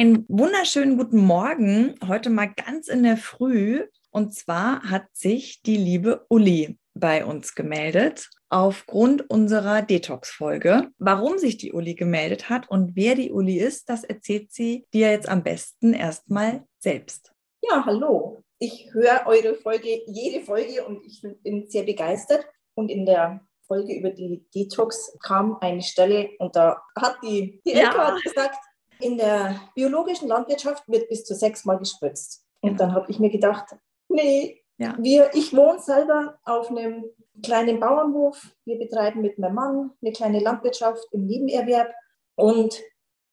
Einen wunderschönen guten Morgen. Heute mal ganz in der Früh. Und zwar hat sich die liebe Uli bei uns gemeldet aufgrund unserer Detox-Folge. Warum sich die Uli gemeldet hat und wer die Uli ist, das erzählt sie dir jetzt am besten erstmal selbst. Ja, hallo. Ich höre eure Folge, jede Folge und ich bin sehr begeistert. Und in der Folge über die Detox kam eine Stelle und da hat die, die ja. gesagt, in der biologischen Landwirtschaft wird bis zu sechsmal gespritzt. Und dann habe ich mir gedacht, nee, ja. wir, ich wohne selber auf einem kleinen Bauernhof. Wir betreiben mit meinem Mann eine kleine Landwirtschaft im Nebenerwerb. Und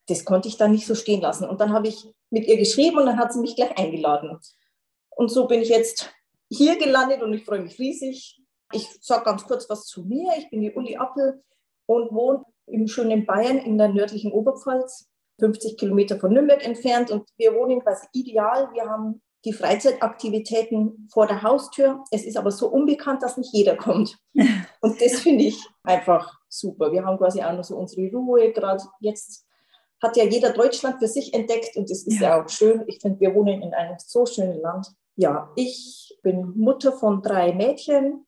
das konnte ich dann nicht so stehen lassen. Und dann habe ich mit ihr geschrieben und dann hat sie mich gleich eingeladen. Und so bin ich jetzt hier gelandet und ich freue mich riesig. Ich sage ganz kurz was zu mir. Ich bin die Uli Appel und wohne im schönen Bayern in der nördlichen Oberpfalz. 50 Kilometer von Nürnberg entfernt und wir wohnen quasi ideal. Wir haben die Freizeitaktivitäten vor der Haustür. Es ist aber so unbekannt, dass nicht jeder kommt. Und das finde ich einfach super. Wir haben quasi auch noch so unsere Ruhe. Gerade jetzt hat ja jeder Deutschland für sich entdeckt und das ist ja, ja auch schön. Ich finde, wir wohnen in einem so schönen Land. Ja, ich bin Mutter von drei Mädchen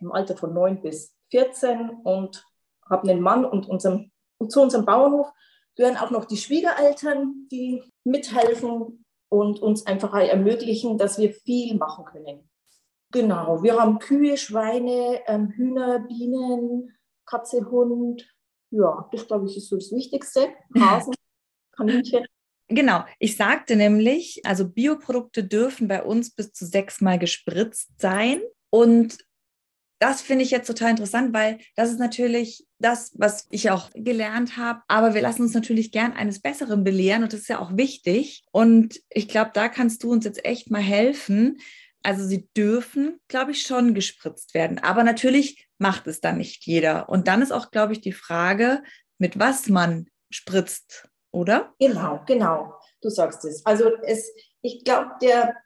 im Alter von 9 bis 14 und habe einen Mann und, unserem, und zu unserem Bauernhof gehören auch noch die Schwiegereltern, die mithelfen und uns einfach ermöglichen, dass wir viel machen können. Genau, wir haben Kühe, Schweine, ähm, Hühner, Bienen, Katze, Hund. Ja, das glaube ich ist so das Wichtigste. Hasen, Kaninchen. Genau, ich sagte nämlich, also Bioprodukte dürfen bei uns bis zu sechsmal gespritzt sein. Und das finde ich jetzt total interessant, weil das ist natürlich das, was ich auch gelernt habe. Aber wir lassen uns natürlich gern eines Besseren belehren und das ist ja auch wichtig. Und ich glaube, da kannst du uns jetzt echt mal helfen. Also sie dürfen, glaube ich, schon gespritzt werden. Aber natürlich macht es dann nicht jeder. Und dann ist auch, glaube ich, die Frage, mit was man spritzt, oder? Genau, genau. Du sagst es. Also es, ich glaube, der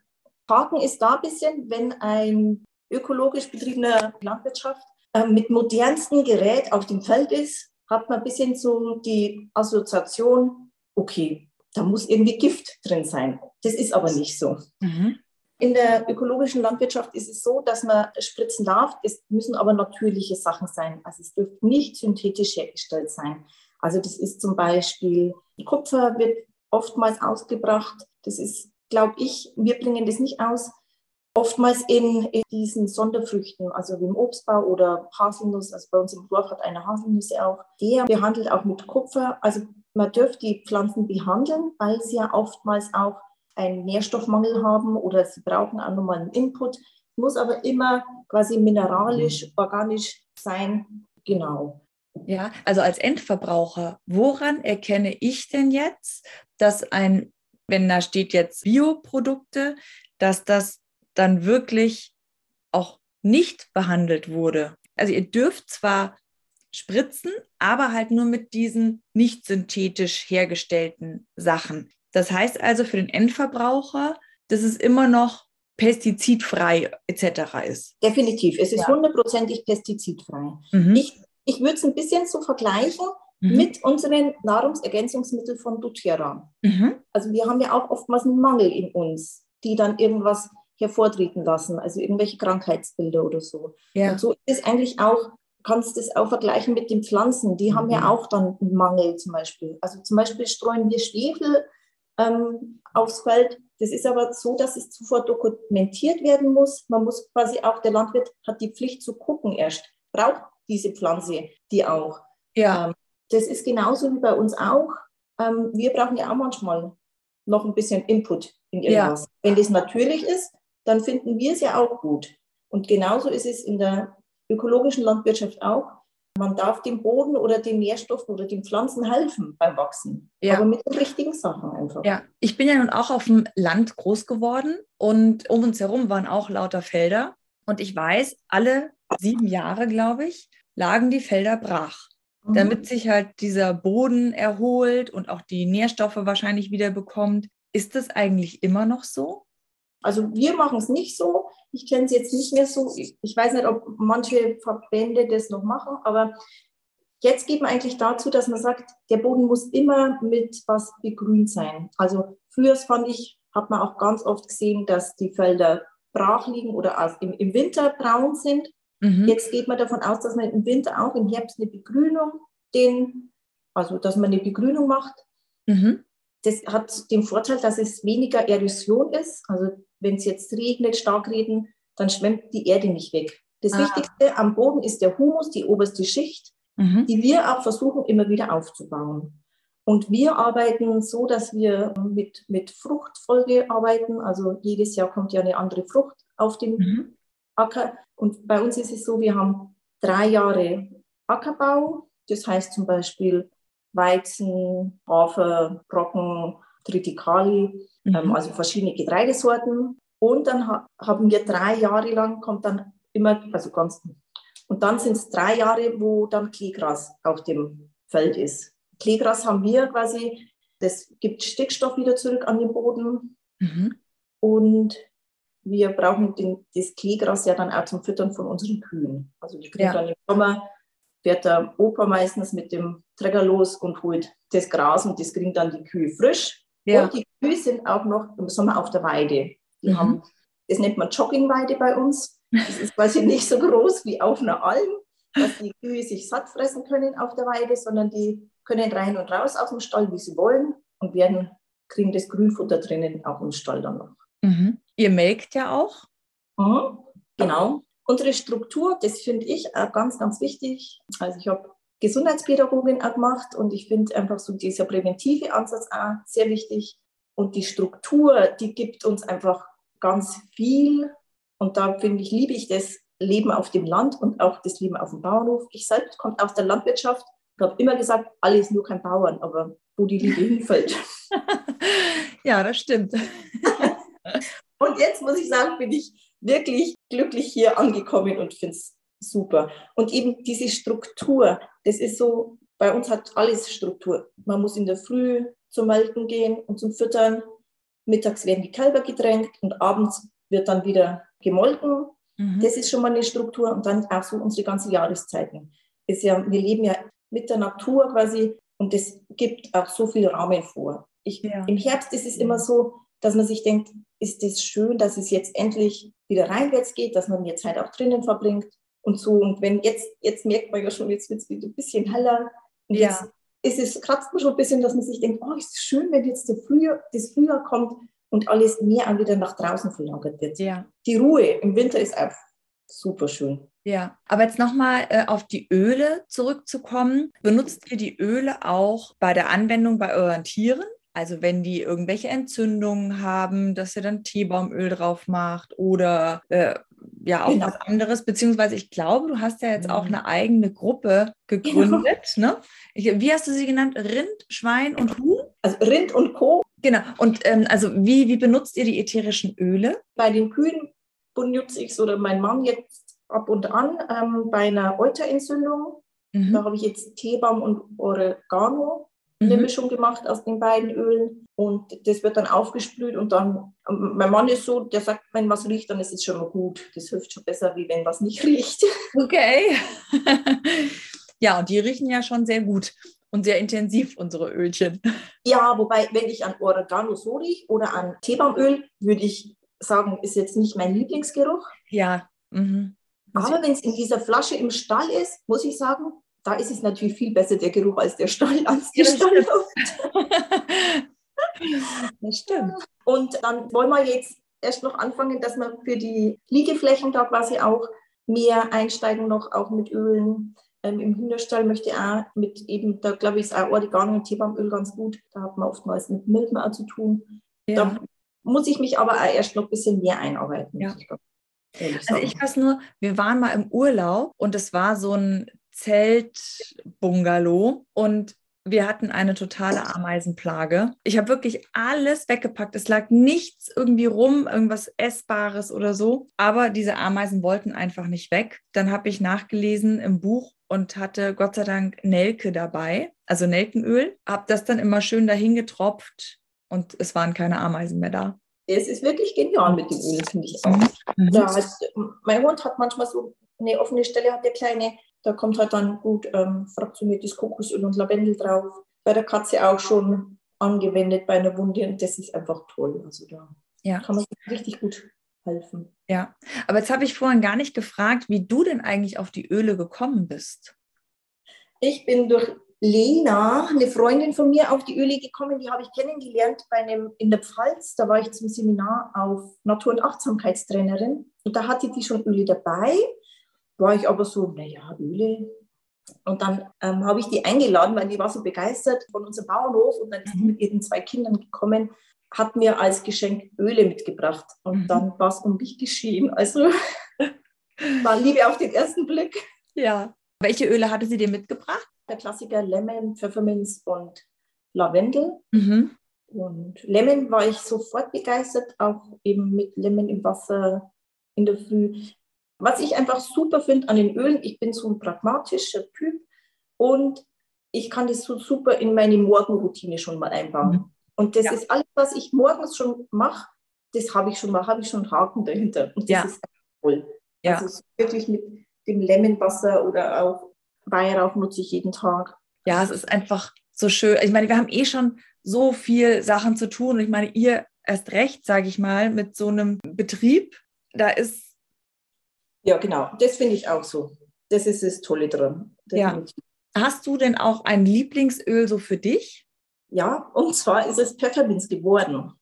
Haken ist da ein bisschen, wenn ein ökologisch betriebener Landwirtschaft äh, mit modernsten Gerät auf dem Feld ist, hat man ein bisschen so die Assoziation, okay, da muss irgendwie Gift drin sein. Das ist aber nicht so. Mhm. In der ökologischen Landwirtschaft ist es so, dass man spritzen darf. Es müssen aber natürliche Sachen sein. Also es dürfte nicht synthetisch hergestellt sein. Also das ist zum Beispiel Kupfer wird oftmals ausgebracht. Das ist, glaube ich, wir bringen das nicht aus, oftmals in, in, diesen Sonderfrüchten, also wie im Obstbau oder Haselnuss, also bei uns im Dorf hat eine Haselnüsse auch, der behandelt auch mit Kupfer. Also man dürfte die Pflanzen behandeln, weil sie ja oftmals auch einen Nährstoffmangel haben oder sie brauchen auch nochmal einen Input. Muss aber immer quasi mineralisch, mhm. organisch sein. Genau. Ja, also als Endverbraucher, woran erkenne ich denn jetzt, dass ein, wenn da steht jetzt Bioprodukte, dass das dann wirklich auch nicht behandelt wurde. Also ihr dürft zwar spritzen, aber halt nur mit diesen nicht synthetisch hergestellten Sachen. Das heißt also für den Endverbraucher, dass es immer noch pestizidfrei etc. ist. Definitiv, es ist hundertprozentig ja. pestizidfrei. Mhm. Ich, ich würde es ein bisschen so vergleichen mhm. mit unseren Nahrungsergänzungsmitteln von doTERRA. Mhm. Also wir haben ja auch oftmals einen Mangel in uns, die dann irgendwas hervortreten lassen, also irgendwelche Krankheitsbilder oder so. Ja. Und so ist es eigentlich auch, kannst du das auch vergleichen mit den Pflanzen, die mhm. haben ja mhm. auch dann einen Mangel zum Beispiel. Also zum Beispiel streuen wir Schwefel ähm, aufs Feld. Das ist aber so, dass es zuvor dokumentiert werden muss. Man muss quasi auch, der Landwirt hat die Pflicht zu gucken erst, braucht diese Pflanze die auch. Ja. Ähm, das ist genauso wie bei uns auch. Ähm, wir brauchen ja auch manchmal noch ein bisschen Input in irgendwas. Ja. Wenn das natürlich ist, dann finden wir es ja auch gut. Und genauso ist es in der ökologischen Landwirtschaft auch. Man darf dem Boden oder den Nährstoffen oder den Pflanzen helfen beim Wachsen. Ja. Aber mit den richtigen Sachen einfach. Ja, ich bin ja nun auch auf dem Land groß geworden und um uns herum waren auch lauter Felder. Und ich weiß, alle sieben Jahre, glaube ich, lagen die Felder brach, Mhm. damit sich halt dieser Boden erholt und auch die Nährstoffe wahrscheinlich wieder bekommt. Ist das eigentlich immer noch so? Also wir machen es nicht so. Ich kenne es jetzt nicht mehr so. Ich, weiß nicht, ob manche Verbände das noch machen, aber jetzt geht man eigentlich dazu, dass man sagt, der Boden muss immer mit was begrünt sein. Also früher fand ich, hat man auch ganz oft gesehen, dass die Felder brach liegen oder im Winter braun sind. Mhm. Jetzt geht man davon aus, dass man im Winter auch im Herbst eine Begrünung, den, also dass man eine Begrünung macht. Mhm. Das hat den Vorteil, dass es weniger Erosion ist. Also wenn es jetzt regnet, stark regnet, dann schwemmt die Erde nicht weg. Das Ah. Wichtigste am Boden ist der Humus, die oberste Schicht, Mhm. die wir auch versuchen, immer wieder aufzubauen. Und wir arbeiten so, dass wir mit, mit Fruchtfolge arbeiten. Also jedes Jahr kommt ja eine andere Frucht auf den Mhm. Acker. Und bei uns ist es so, wir haben drei Jahre Ackerbau. Das heißt zum Beispiel Weizen, Hafer, Brocken, Triticali, Mhm. ähm, also verschiedene Getreidesorten. Und dann ha haben wir drei Jahre lang, kommt dann immer, also ganz, und dann sind es drei Jahre, wo dann Kleegras auf dem Feld ist. Kleegras haben wir quasi, das gibt Stickstoff wieder zurück an den Boden. Mhm. Und wir brauchen den, das Kleegras ja dann auch zum Füttern von unseren Kühen. Also die kriegen Ja. dann im Sommer, fährt der Opa meistens mit dem Träger los und holt das Gras und das kriegen dann die Kühe frisch. Ja. Und die Kühe sind auch noch im Sommer auf der Weide. Die Mhm. haben, das nennt man Joggingweide bei uns. Das ist quasi nicht so groß wie auf einer Alm, dass die Kühe sich satt fressen können auf der Weide, sondern die können rein und raus aus dem Stall, wie sie wollen und werden, kriegen das Grünfutter drinnen auch im Stall dann noch. Mhm. Ihr melkt ja auch. Mhm, genau. Unsere Struktur, das finde ich auch ganz, ganz wichtig. Also ich habe Gesundheitspädagogin auch gemacht und ich finde einfach so dieser präventive Ansatz auch sehr wichtig. Und die Struktur, die gibt uns einfach ganz viel. Und da finde ich, liebe ich das Leben auf dem Land und auch das Leben auf dem Bauernhof. Ich selbst komme aus der Landwirtschaft und habe immer gesagt, alles nur kein Bauern, aber wo die Liebe hinfällt. ja, das stimmt. Und jetzt muss ich sagen, bin ich wirklich glücklich hier angekommen und finde es super. Und eben diese Struktur, das ist so, bei uns hat alles Struktur. Man muss in der Früh zum Melken gehen und zum Füttern. Mittags werden die Kälber gedrängt und abends wird dann wieder gemolken. Mhm. Das ist schon mal eine Struktur und dann auch so unsere ganzen Jahreszeiten. Ist ja, wir leben ja mit der Natur quasi und das gibt auch so viel Rahmen vor. Ich, Ja. Im Herbst ist es immer so, dass man sich denkt, ist es schön, dass es jetzt endlich wieder reinwärts geht, dass man mehr Zeit auch drinnen verbringt und so. Und wenn jetzt, jetzt merkt man ja schon, jetzt wird es wieder ein bisschen heller. Und Ja. jetzt ist es, kratzt man schon ein bisschen, dass man sich denkt, oh, ist es schön, wenn jetzt der Frühjahr, das Frühjahr kommt und alles mehr auch wieder nach draußen verlagert wird. Ja. Die Ruhe im Winter ist auch super schön. Ja, aber jetzt nochmal äh, auf die Öle zurückzukommen. Benutzt ihr die Öle auch bei der Anwendung bei euren Tieren? Also wenn die irgendwelche Entzündungen haben, dass ihr dann Teebaumöl drauf macht oder äh, ja auch Genau. was anderes. Beziehungsweise ich glaube, du hast ja jetzt auch Mhm. eine eigene Gruppe gegründet. Ne? Ich, wie hast du sie genannt? Rind, Schwein und Huhn? Also Rind und Co. Genau. Und ähm, also wie, wie benutzt ihr die ätherischen Öle? Bei den Kühen benutze ich es oder mein Mann jetzt ab und an ähm, bei einer Euterentzündung. Mhm. Da habe ich jetzt Teebaum und Oregano eine Mhm. Mischung gemacht aus den beiden Ölen und das wird dann aufgesprüht und dann, mein Mann ist so, der sagt, wenn was riecht, dann ist es schon mal gut. Das hilft schon besser, wie wenn was nicht riecht. Okay. ja, und die riechen ja schon sehr gut und sehr intensiv, unsere Ölchen. Ja, wobei, wenn ich an Oregano so rieche oder an Teebaumöl, würde ich sagen, ist jetzt nicht mein Lieblingsgeruch. Ja. Mhm. Aber wenn es in dieser Flasche im Stall ist, muss ich sagen, da ist es natürlich viel besser, der Geruch, als der Stall, als die Ja, das Stallluft. das stimmt. Und dann wollen wir jetzt erst noch anfangen, dass wir für die Liegeflächen da quasi auch mehr einsteigen, noch auch mit Ölen. Ähm, Im Hühnerstall möchte ich auch mit eben, da glaube ich, ist auch Oregano und Teebaumöl ganz gut. Da hat man oftmals mit Milben auch zu tun. Ja. Da muss ich mich aber auch erst noch ein bisschen mehr einarbeiten. Ja. ich ehrlich Also ich weiß nur, wir waren mal im Urlaub und es war so ein Zeltbungalow und wir hatten eine totale Ameisenplage. Ich habe wirklich alles weggepackt. Es lag nichts irgendwie rum, irgendwas Essbares oder so. Aber diese Ameisen wollten einfach nicht weg. Dann habe ich nachgelesen im Buch und hatte Gott sei Dank Nelke dabei, also Nelkenöl. Habe das dann immer schön dahin getropft und es waren keine Ameisen mehr da. Es ist wirklich genial mit dem Öl, finde ich auch. Mhm. Hat, mein Hund hat manchmal so eine offene Stelle, hat der kleine da kommt halt dann gut ähm, fraktioniertes Kokosöl und Lavendel drauf. Bei der Katze auch schon angewendet bei einer Wunde und das ist einfach toll. Also da ja. kann man richtig gut helfen. Ja, aber jetzt habe ich vorhin gar nicht gefragt, wie du denn eigentlich auf die Öle gekommen bist. Ich bin durch Lena, eine Freundin von mir, auf die Öle gekommen. Die habe ich kennengelernt bei einem in der Pfalz. Da war ich zum Seminar auf Natur- und Achtsamkeitstrainerin. Und da hatte die schon Öle dabei war ich aber so, naja, Öle. Und dann ähm, habe ich die eingeladen, weil die war so begeistert von unserem Bauernhof und dann ist sie mhm. mit ihren zwei Kindern gekommen, hat mir als Geschenk Öle mitgebracht und mhm. dann war es um mich geschehen. Also war Liebe auf den ersten Blick. Ja. Welche Öle hatte sie dir mitgebracht? Der Klassiker Lemon, Pfefferminz und Lavendel. Mhm. Und Lemon war ich sofort begeistert, auch eben mit Lemon im Wasser in der Früh. Was ich einfach super finde an den Ölen, ich bin so ein pragmatischer Typ und ich kann das so super in meine Morgenroutine schon mal einbauen. Mhm. Und das ja. ist alles, was ich morgens schon mache, das habe ich schon mal, habe ich schon einen Haken dahinter. Und das ja. ist toll. Ja. Also wirklich mit dem Lemonwasser oder auch Weihrauch nutze ich jeden Tag. Ja, es ist einfach so schön. Ich meine, wir haben eh schon so viel Sachen zu tun. Und ich meine, ihr erst recht, sage ich mal, mit so einem Betrieb, da ist ja, genau. Das finde ich auch so. Das ist das Tolle dran. Ja. Hast du denn auch ein Lieblingsöl so für dich? Ja, und zwar ist es Pfefferminz geworden.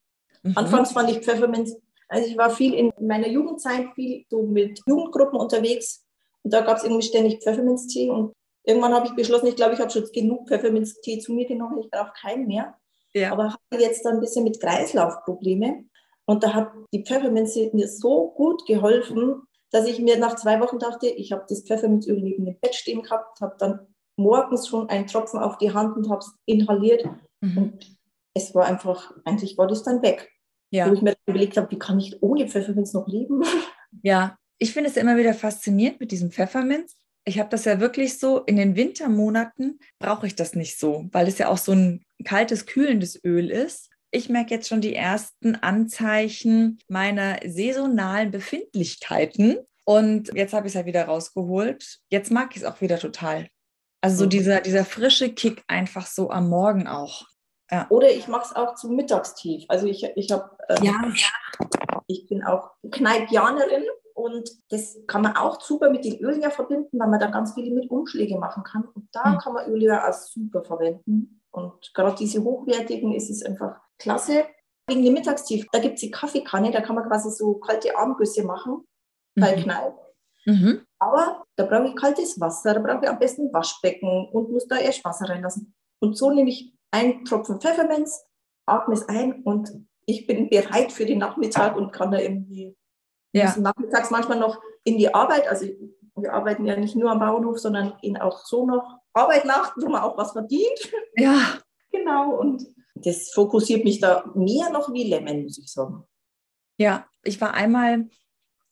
Mhm. Anfangs fand ich Pfefferminz, also ich war viel in meiner Jugendzeit viel so mit Jugendgruppen unterwegs und da gab es irgendwie ständig Pfefferminztee und irgendwann habe ich beschlossen, ich glaube, ich habe schon genug Pfefferminztee zu mir genommen, ich brauche keinen mehr. Ja. Aber habe jetzt dann ein bisschen mit Kreislaufprobleme und da hat die Pfefferminze mir so gut geholfen, dass ich mir nach zwei Wochen dachte, ich habe das Pfefferminzöl neben dem Bett stehen gehabt, habe dann morgens schon einen Tropfen auf die Hand und habe es inhaliert. Mhm. Und es war einfach, eigentlich war das dann weg. Ja. Wo ich mir überlegt habe, wie kann ich ohne Pfefferminz noch leben? Ja, ich finde es immer wieder faszinierend mit diesem Pfefferminz. Ich habe das ja wirklich so, in den Wintermonaten brauche ich das nicht so, weil es ja auch so ein kaltes, kühlendes Öl ist ich merke jetzt schon die ersten Anzeichen meiner saisonalen Befindlichkeiten. Und jetzt habe ich es ja wieder rausgeholt. Jetzt mag ich es auch wieder total. Also so mhm. dieser, dieser frische Kick einfach so am Morgen auch. Ja. Oder ich mache es auch zum Mittagstief. Also ich, ich habe, ähm, ja. ich bin auch Kneipianerin und das kann man auch super mit den Ölen ja verbinden, weil man da ganz viele mit Umschläge machen kann. Und da mhm. kann man Öle ja auch super verwenden. Und gerade diese hochwertigen ist es einfach klasse. Wegen dem Mittagstief, da gibt es die Kaffeekanne, da kann man quasi so kalte Armgüsse machen bei mhm. Knall. Mhm. Aber da brauche ich kaltes Wasser, da brauche ich am besten Waschbecken und muss da erst Wasser reinlassen. Und so nehme ich einen Tropfen Pfefferminz, atme es ein und ich bin bereit für den Nachmittag und kann da irgendwie ja. nachmittags manchmal noch in die Arbeit. Also wir arbeiten ja nicht nur am Bauernhof, sondern gehen auch so noch Arbeit nach, wo man auch was verdient. Ja. genau. Und das fokussiert mich da mehr noch wie Lemon, muss ich sagen. Ja, ich war einmal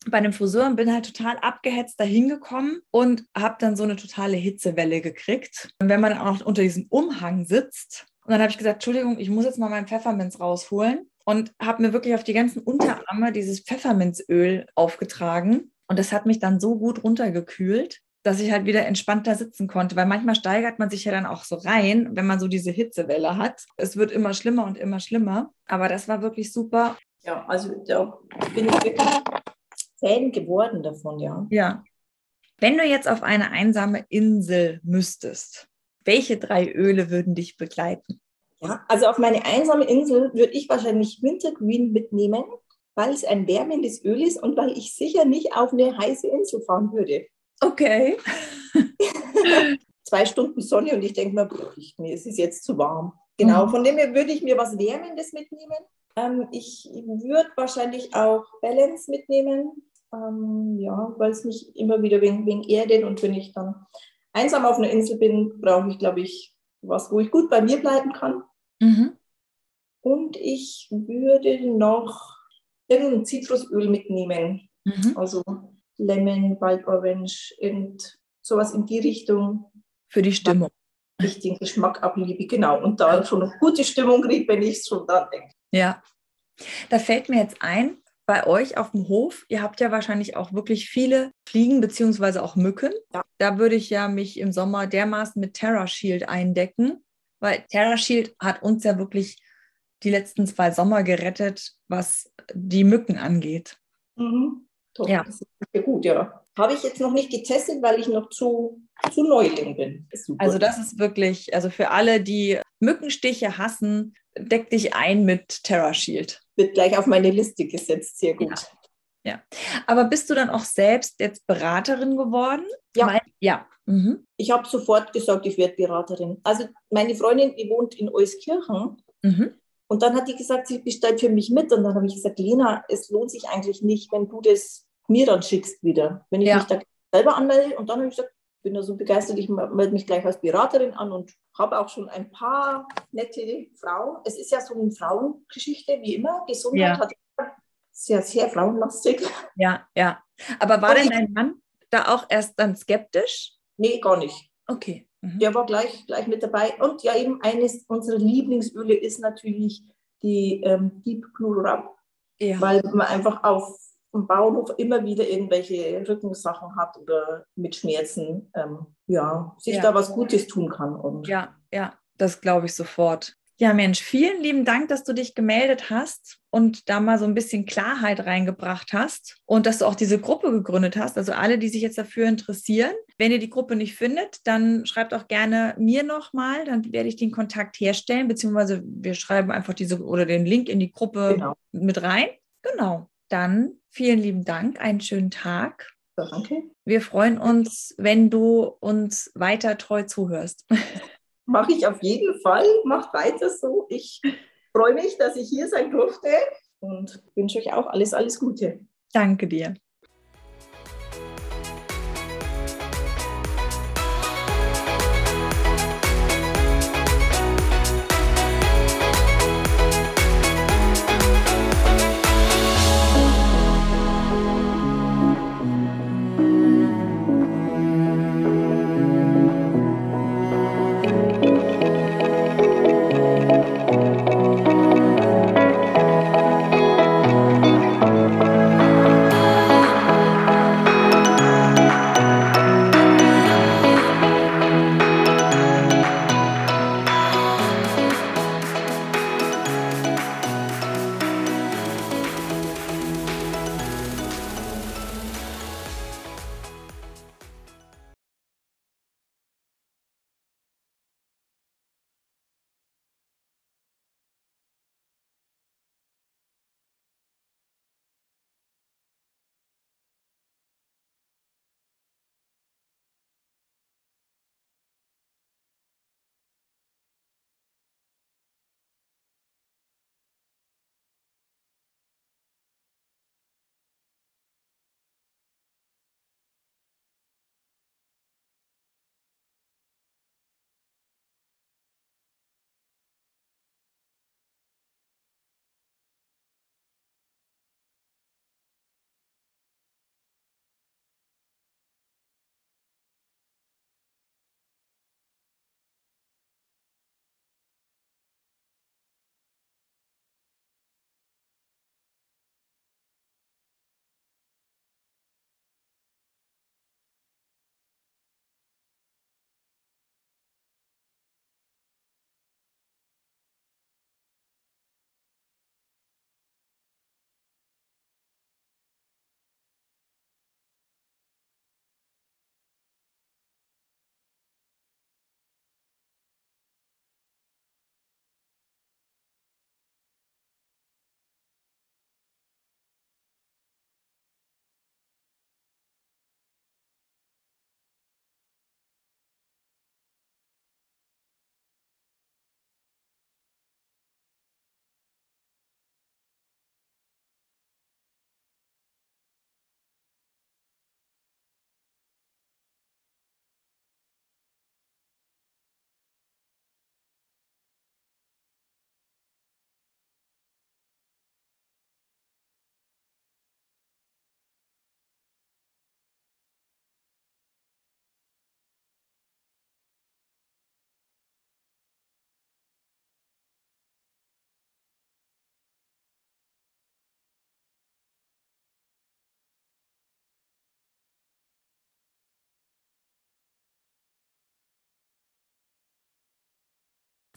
bei einem Friseur und bin halt total abgehetzt dahin gekommen und habe dann so eine totale Hitzewelle gekriegt. Und wenn man auch noch unter diesem Umhang sitzt, und dann habe ich gesagt, Entschuldigung, ich muss jetzt mal meinen Pfefferminz rausholen und habe mir wirklich auf die ganzen Unterarme dieses Pfefferminzöl aufgetragen. Und das hat mich dann so gut runtergekühlt, dass ich halt wieder entspannter sitzen konnte, weil manchmal steigert man sich ja dann auch so rein, wenn man so diese Hitzewelle hat. Es wird immer schlimmer und immer schlimmer, aber das war wirklich super. Ja, also da bin ich wirklich Fan geworden davon, ja. Ja. Wenn du jetzt auf eine einsame Insel müsstest, welche drei Öle würden dich begleiten? Ja, also auf meine einsame Insel würde ich wahrscheinlich Wintergreen mitnehmen, weil es ein wärmendes Öl ist und weil ich sicher nicht auf eine heiße Insel fahren würde. Okay. Zwei Stunden Sonne und ich denke mir, nee, es ist jetzt zu warm. Genau, mhm. von dem her würde ich mir was Wärmendes mitnehmen. Ähm, ich würde wahrscheinlich auch Balance mitnehmen, ähm, ja, weil es mich immer wieder wegen, wegen erdet und wenn ich dann einsam auf einer Insel bin, brauche ich, glaube ich, was, wo ich gut bei mir bleiben kann. Mhm. Und ich würde noch irgendein Zitrusöl mitnehmen. Mhm. Also Lemon, Wild Orange, irgend sowas in die Richtung. Für die Stimmung. Ich den Geschmack abliebe, genau. Und da schon eine gute Stimmung kriege, wenn ich es schon da denke. Ja. Da fällt mir jetzt ein, bei euch auf dem Hof, ihr habt ja wahrscheinlich auch wirklich viele Fliegen beziehungsweise auch Mücken. Ja. Da würde ich ja mich im Sommer dermaßen mit Terra Shield eindecken, weil Terra Shield hat uns ja wirklich die letzten zwei Sommer gerettet, was die Mücken angeht. Mhm. Top, ja. Das ist sehr gut, ja. Habe ich jetzt noch nicht getestet, weil ich noch zu, zu Neuling bin. Also das ist wirklich, also für alle, die Mückenstiche hassen, deck dich ein mit Terra Shield. Wird gleich auf meine Liste gesetzt, sehr gut. Ja. ja. Aber bist du dann auch selbst jetzt Beraterin geworden? Ja. Weil, ja. Mhm. Ich habe sofort gesagt, ich werde Beraterin. Also meine Freundin, die wohnt in Euskirchen. Mhm. Und dann hat die gesagt, sie bestellt für mich mit. Und dann habe ich gesagt, Lena, es lohnt sich eigentlich nicht, wenn du das mir dann schickst wieder. Wenn ich ja. mich da selber anmelde. Und dann habe ich gesagt, ich bin da so begeistert, ich melde mich gleich als Beraterin an und habe auch schon ein paar nette Frauen. Es ist ja so eine Frauengeschichte, wie immer. Gesundheit ja. hat sehr, sehr frauenlastig. Ja, ja. Aber war und denn dein Mann da auch erst dann skeptisch? Nee, gar nicht. Okay. Mhm. Der war gleich, gleich mit dabei. Und ja, eben eines unserer Lieblingsöle ist natürlich die ähm, Deep Blue Rub. Ja. Weil man einfach auf dem Bauernhof immer wieder irgendwelche Rückensachen hat oder mit Schmerzen, ähm, ja, sich ja. da was Gutes tun kann. Und ja, ja, das glaube ich sofort. Ja, Mensch, vielen lieben Dank, dass du dich gemeldet hast und da mal so ein bisschen Klarheit reingebracht hast und dass du auch diese Gruppe gegründet hast. Also alle, die sich jetzt dafür interessieren. Wenn ihr die Gruppe nicht findet, dann schreibt auch gerne mir nochmal, dann werde ich den Kontakt herstellen, beziehungsweise wir schreiben einfach diese oder den Link in die Gruppe genau. mit rein. Genau. Dann vielen lieben Dank, einen schönen Tag. Danke. Wir freuen uns, wenn du uns weiter treu zuhörst. mache ich auf jeden Fall. Macht weiter so. Ich freue mich, dass ich hier sein durfte und wünsche euch auch alles, alles Gute. Danke dir.